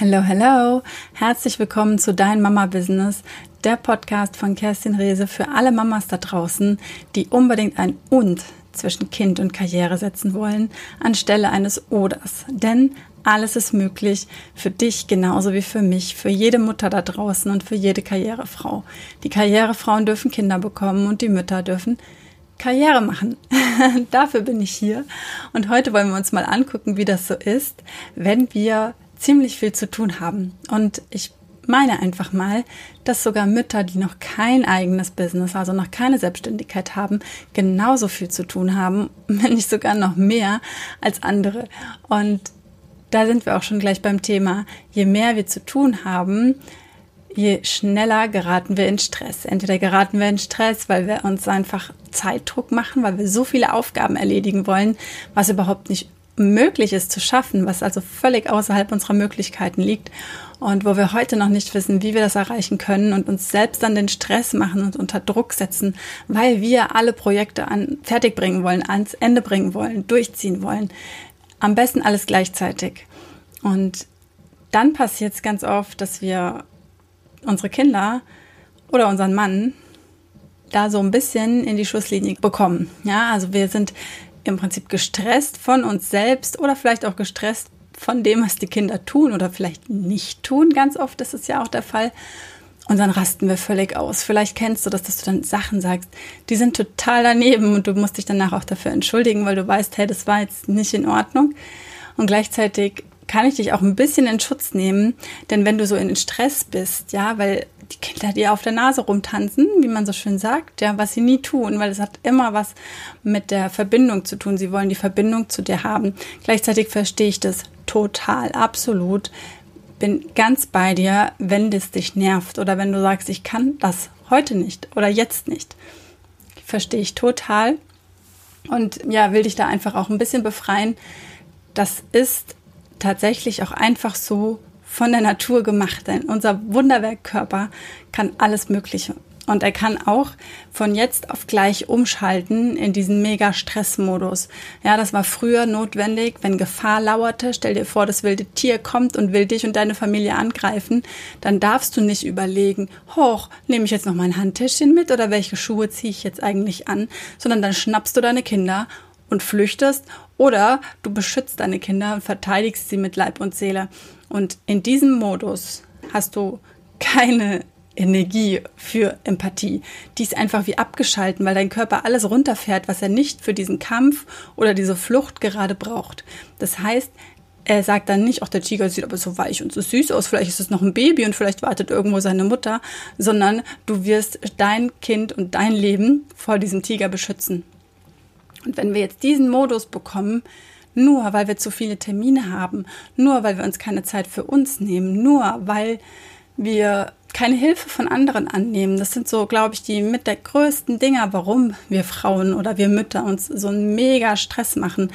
Hallo, hallo. Herzlich willkommen zu Dein Mama Business, der Podcast von Kerstin Rehse für alle Mamas da draußen, die unbedingt ein Und zwischen Kind und Karriere setzen wollen, anstelle eines Oders. Denn alles ist möglich für dich genauso wie für mich, für jede Mutter da draußen und für jede Karrierefrau. Die Karrierefrauen dürfen Kinder bekommen und die Mütter dürfen Karriere machen. Dafür bin ich hier. Und heute wollen wir uns mal angucken, wie das so ist, wenn wir ziemlich viel zu tun haben. Und ich meine einfach mal, dass sogar Mütter, die noch kein eigenes Business, also noch keine Selbstständigkeit haben, genauso viel zu tun haben, wenn nicht sogar noch mehr als andere. Und da sind wir auch schon gleich beim Thema. Je mehr wir zu tun haben, je schneller geraten wir in Stress. Entweder geraten wir in Stress, weil wir uns einfach Zeitdruck machen, weil wir so viele Aufgaben erledigen wollen, was überhaupt nicht möglich ist zu schaffen, was also völlig außerhalb unserer Möglichkeiten liegt und wo wir heute noch nicht wissen, wie wir das erreichen können und uns selbst dann den Stress machen und unter Druck setzen, weil wir alle Projekte an fertig bringen wollen, ans Ende bringen wollen, durchziehen wollen. Am besten alles gleichzeitig. Und dann passiert es ganz oft, dass wir unsere Kinder oder unseren Mann da so ein bisschen in die Schusslinie bekommen. Ja, also wir sind im Prinzip gestresst von uns selbst oder vielleicht auch gestresst von dem, was die Kinder tun oder vielleicht nicht tun. Ganz oft ist es ja auch der Fall. Und dann rasten wir völlig aus. Vielleicht kennst du das, dass du dann Sachen sagst, die sind total daneben und du musst dich danach auch dafür entschuldigen, weil du weißt, hey, das war jetzt nicht in Ordnung. Und gleichzeitig kann ich dich auch ein bisschen in Schutz nehmen, denn wenn du so in Stress bist, ja, weil die Kinder dir auf der Nase rumtanzen, wie man so schön sagt, ja, was sie nie tun, weil es hat immer was mit der Verbindung zu tun. Sie wollen die Verbindung zu dir haben. Gleichzeitig verstehe ich das total, absolut. Bin ganz bei dir, wenn das dich nervt oder wenn du sagst, ich kann das heute nicht oder jetzt nicht. Verstehe ich total. Und ja, will dich da einfach auch ein bisschen befreien. Das ist tatsächlich auch einfach so von der Natur gemacht. Denn unser Wunderwerkkörper kann alles Mögliche. Und er kann auch von jetzt auf gleich umschalten in diesen Mega-Stress-Modus. Ja, das war früher notwendig, wenn Gefahr lauerte. Stell dir vor, das wilde Tier kommt und will dich und deine Familie angreifen. Dann darfst du nicht überlegen, hoch, nehme ich jetzt noch mein Handtäschchen mit oder welche Schuhe ziehe ich jetzt eigentlich an? Sondern dann schnappst du deine Kinder und flüchtest oder du beschützt deine Kinder und verteidigst sie mit Leib und Seele. Und in diesem Modus hast du keine Energie für Empathie. Die ist einfach wie abgeschalten, weil dein Körper alles runterfährt, was er nicht für diesen Kampf oder diese Flucht gerade braucht. Das heißt, er sagt dann nicht, auch der Tiger sieht aber so weich und so süß aus, vielleicht ist es noch ein Baby und vielleicht wartet irgendwo seine Mutter, sondern du wirst dein Kind und dein Leben vor diesem Tiger beschützen. Und wenn wir jetzt diesen Modus bekommen, nur weil wir zu viele Termine haben, nur weil wir uns keine Zeit für uns nehmen, nur weil wir keine Hilfe von anderen annehmen. Das sind so, glaube ich, die mit der größten Dinger, warum wir Frauen oder wir Mütter uns so einen mega Stress machen.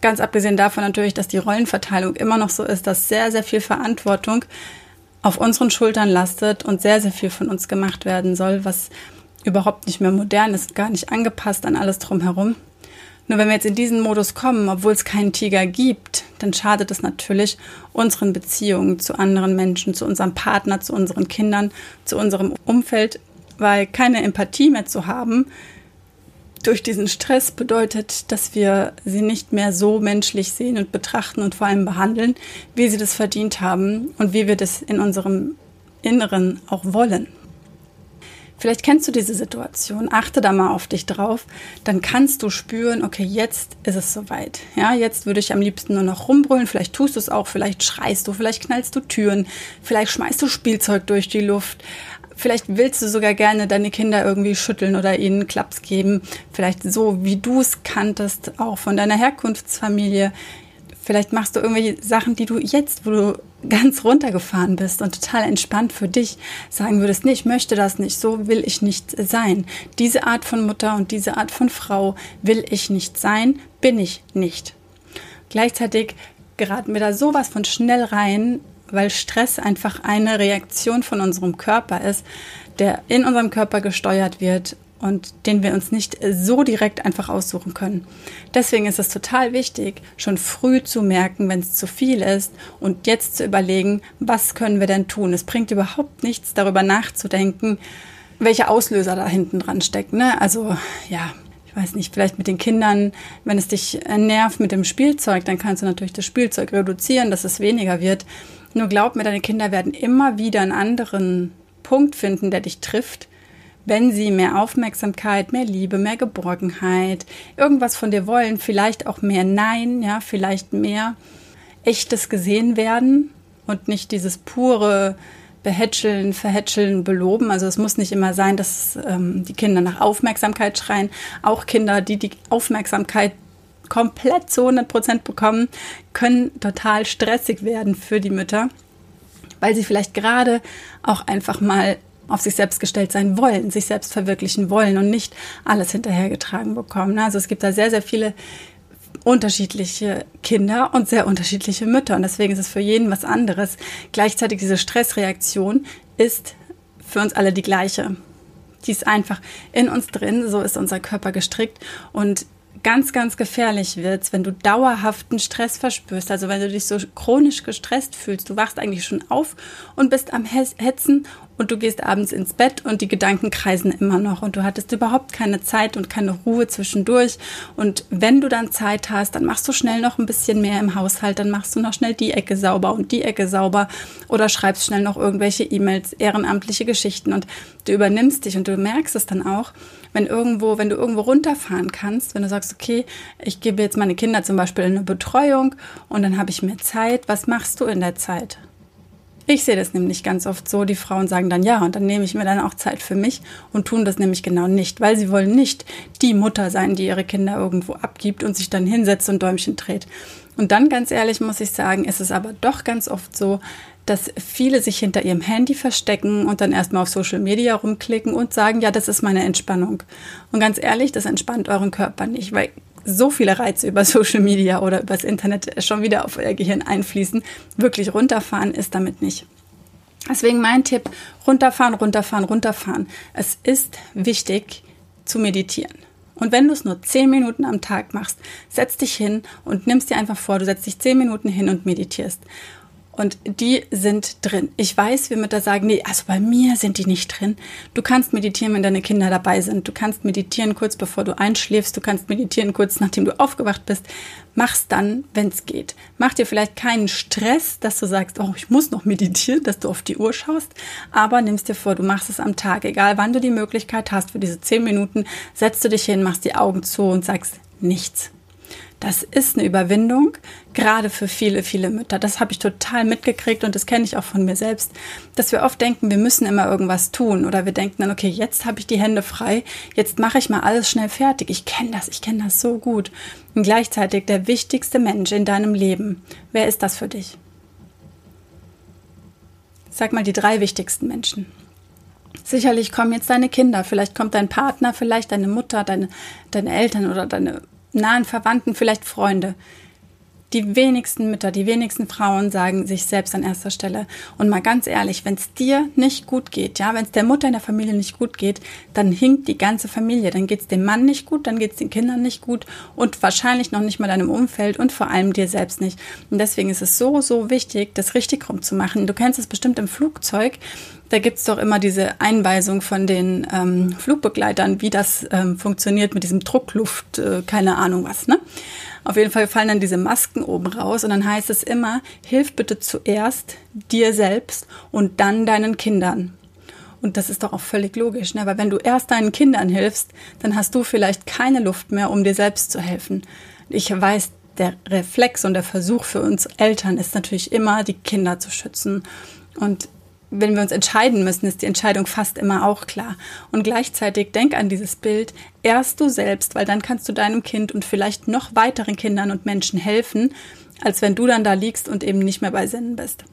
Ganz abgesehen davon natürlich, dass die Rollenverteilung immer noch so ist, dass sehr, sehr viel Verantwortung auf unseren Schultern lastet und sehr, sehr viel von uns gemacht werden soll, was überhaupt nicht mehr modern ist, gar nicht angepasst an alles drumherum. Nur wenn wir jetzt in diesen Modus kommen, obwohl es keinen Tiger gibt, dann schadet es natürlich unseren Beziehungen zu anderen Menschen, zu unserem Partner, zu unseren Kindern, zu unserem Umfeld, weil keine Empathie mehr zu haben durch diesen Stress bedeutet, dass wir sie nicht mehr so menschlich sehen und betrachten und vor allem behandeln, wie sie das verdient haben und wie wir das in unserem Inneren auch wollen. Vielleicht kennst du diese Situation, achte da mal auf dich drauf, dann kannst du spüren, okay, jetzt ist es soweit. Ja, jetzt würde ich am liebsten nur noch rumbrüllen, vielleicht tust du es auch, vielleicht schreist du, vielleicht knallst du Türen, vielleicht schmeißt du Spielzeug durch die Luft. Vielleicht willst du sogar gerne deine Kinder irgendwie schütteln oder ihnen Klaps geben. Vielleicht so, wie du es kanntest, auch von deiner Herkunftsfamilie. Vielleicht machst du irgendwelche Sachen, die du jetzt, wo du ganz runtergefahren bist und total entspannt für dich sagen würdest, nee, ich möchte das nicht, so will ich nicht sein. Diese Art von Mutter und diese Art von Frau will ich nicht sein, bin ich nicht. Gleichzeitig geraten wir da sowas von schnell rein, weil Stress einfach eine Reaktion von unserem Körper ist, der in unserem Körper gesteuert wird und den wir uns nicht so direkt einfach aussuchen können. Deswegen ist es total wichtig, schon früh zu merken, wenn es zu viel ist und jetzt zu überlegen, was können wir denn tun. Es bringt überhaupt nichts, darüber nachzudenken, welche Auslöser da hinten dran stecken. Ne? Also ja, ich weiß nicht, vielleicht mit den Kindern, wenn es dich nervt mit dem Spielzeug, dann kannst du natürlich das Spielzeug reduzieren, dass es weniger wird. Nur glaub mir, deine Kinder werden immer wieder einen anderen Punkt finden, der dich trifft, wenn sie mehr Aufmerksamkeit, mehr Liebe, mehr Geborgenheit, irgendwas von dir wollen, vielleicht auch mehr Nein, ja, vielleicht mehr echtes gesehen werden und nicht dieses pure behätscheln, verhätscheln, beloben. Also es muss nicht immer sein, dass ähm, die Kinder nach Aufmerksamkeit schreien. Auch Kinder, die die Aufmerksamkeit komplett zu 100 Prozent bekommen, können total stressig werden für die Mütter, weil sie vielleicht gerade auch einfach mal auf sich selbst gestellt sein wollen, sich selbst verwirklichen wollen und nicht alles hinterhergetragen bekommen. Also es gibt da sehr, sehr viele unterschiedliche Kinder und sehr unterschiedliche Mütter. Und deswegen ist es für jeden was anderes. Gleichzeitig diese Stressreaktion ist für uns alle die gleiche. Die ist einfach in uns drin, so ist unser Körper gestrickt. Und ganz, ganz gefährlich wird, wenn du dauerhaften Stress verspürst. Also wenn du dich so chronisch gestresst fühlst. Du wachst eigentlich schon auf und bist am Hetzen und du gehst abends ins Bett und die Gedanken kreisen immer noch und du hattest überhaupt keine Zeit und keine Ruhe zwischendurch. Und wenn du dann Zeit hast, dann machst du schnell noch ein bisschen mehr im Haushalt, dann machst du noch schnell die Ecke sauber und die Ecke sauber oder schreibst schnell noch irgendwelche E-Mails, ehrenamtliche Geschichten und du übernimmst dich und du merkst es dann auch, wenn irgendwo, wenn du irgendwo runterfahren kannst, wenn du sagst, okay, ich gebe jetzt meine Kinder zum Beispiel eine Betreuung und dann habe ich mehr Zeit, was machst du in der Zeit? Ich sehe das nämlich ganz oft so, die Frauen sagen dann ja und dann nehme ich mir dann auch Zeit für mich und tun das nämlich genau nicht, weil sie wollen nicht die Mutter sein, die ihre Kinder irgendwo abgibt und sich dann hinsetzt und Däumchen dreht. Und dann ganz ehrlich muss ich sagen, ist es aber doch ganz oft so, dass viele sich hinter ihrem Handy verstecken und dann erstmal auf Social Media rumklicken und sagen, ja, das ist meine Entspannung. Und ganz ehrlich, das entspannt euren Körper nicht, weil so viele Reize über Social Media oder übers Internet schon wieder auf euer Gehirn einfließen. Wirklich runterfahren ist damit nicht. Deswegen mein Tipp, runterfahren, runterfahren, runterfahren. Es ist wichtig zu meditieren. Und wenn du es nur zehn Minuten am Tag machst, setz dich hin und nimmst dir einfach vor, du setzt dich zehn Minuten hin und meditierst. Und die sind drin. Ich weiß, wir Mütter sagen, nee, also bei mir sind die nicht drin. Du kannst meditieren, wenn deine Kinder dabei sind. Du kannst meditieren kurz bevor du einschläfst. Du kannst meditieren kurz nachdem du aufgewacht bist. Mach's dann, wenn es geht. Mach dir vielleicht keinen Stress, dass du sagst, oh, ich muss noch meditieren, dass du auf die Uhr schaust. Aber nimmst dir vor, du machst es am Tag. Egal wann du die Möglichkeit hast für diese zehn Minuten, setzt du dich hin, machst die Augen zu und sagst nichts. Das ist eine Überwindung, gerade für viele, viele Mütter. Das habe ich total mitgekriegt und das kenne ich auch von mir selbst, dass wir oft denken, wir müssen immer irgendwas tun oder wir denken dann, okay, jetzt habe ich die Hände frei, jetzt mache ich mal alles schnell fertig. Ich kenne das, ich kenne das so gut. Und gleichzeitig der wichtigste Mensch in deinem Leben. Wer ist das für dich? Sag mal die drei wichtigsten Menschen. Sicherlich kommen jetzt deine Kinder, vielleicht kommt dein Partner, vielleicht deine Mutter, deine, deine Eltern oder deine nahen Verwandten, vielleicht Freunde. Die wenigsten Mütter, die wenigsten Frauen sagen sich selbst an erster Stelle. Und mal ganz ehrlich, wenn es dir nicht gut geht, ja, wenn es der Mutter in der Familie nicht gut geht, dann hinkt die ganze Familie. Dann geht es dem Mann nicht gut, dann geht es den Kindern nicht gut und wahrscheinlich noch nicht mal deinem Umfeld und vor allem dir selbst nicht. Und deswegen ist es so, so wichtig, das richtig rumzumachen. Du kennst es bestimmt im Flugzeug da gibt's doch immer diese Einweisung von den ähm, Flugbegleitern, wie das ähm, funktioniert mit diesem Druckluft, äh, keine Ahnung was. Ne? Auf jeden Fall fallen dann diese Masken oben raus und dann heißt es immer, hilf bitte zuerst dir selbst und dann deinen Kindern. Und das ist doch auch völlig logisch, ne? weil wenn du erst deinen Kindern hilfst, dann hast du vielleicht keine Luft mehr, um dir selbst zu helfen. Ich weiß, der Reflex und der Versuch für uns Eltern ist natürlich immer, die Kinder zu schützen. Und wenn wir uns entscheiden müssen, ist die Entscheidung fast immer auch klar. Und gleichzeitig denk an dieses Bild, erst du selbst, weil dann kannst du deinem Kind und vielleicht noch weiteren Kindern und Menschen helfen, als wenn du dann da liegst und eben nicht mehr bei Sinnen bist.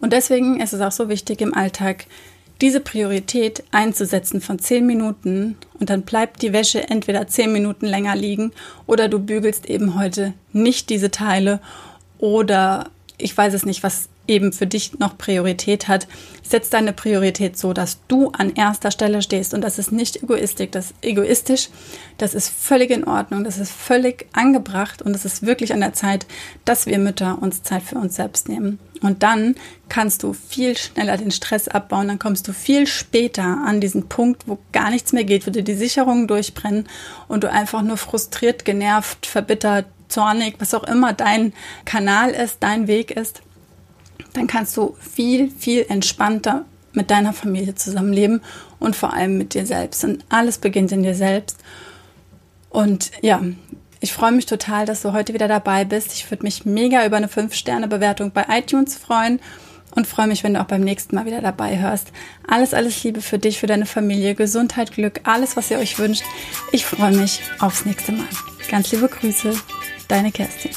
Und deswegen ist es auch so wichtig im Alltag, diese Priorität einzusetzen von zehn Minuten und dann bleibt die Wäsche entweder zehn Minuten länger liegen oder du bügelst eben heute nicht diese Teile oder ich weiß es nicht, was eben für dich noch Priorität hat, setz deine Priorität so, dass du an erster Stelle stehst. Und das ist nicht egoistisch, das ist egoistisch, das ist völlig in Ordnung, das ist völlig angebracht und es ist wirklich an der Zeit, dass wir Mütter uns Zeit für uns selbst nehmen. Und dann kannst du viel schneller den Stress abbauen, dann kommst du viel später an diesen Punkt, wo gar nichts mehr geht, wo dir die Sicherungen durchbrennen und du einfach nur frustriert, genervt, verbittert, zornig, was auch immer dein Kanal ist, dein Weg ist dann kannst du viel, viel entspannter mit deiner Familie zusammenleben und vor allem mit dir selbst. Und alles beginnt in dir selbst. Und ja, ich freue mich total, dass du heute wieder dabei bist. Ich würde mich mega über eine 5-Sterne-Bewertung bei iTunes freuen und freue mich, wenn du auch beim nächsten Mal wieder dabei hörst. Alles, alles Liebe für dich, für deine Familie, Gesundheit, Glück, alles, was ihr euch wünscht. Ich freue mich aufs nächste Mal. Ganz liebe Grüße, deine Kerstin.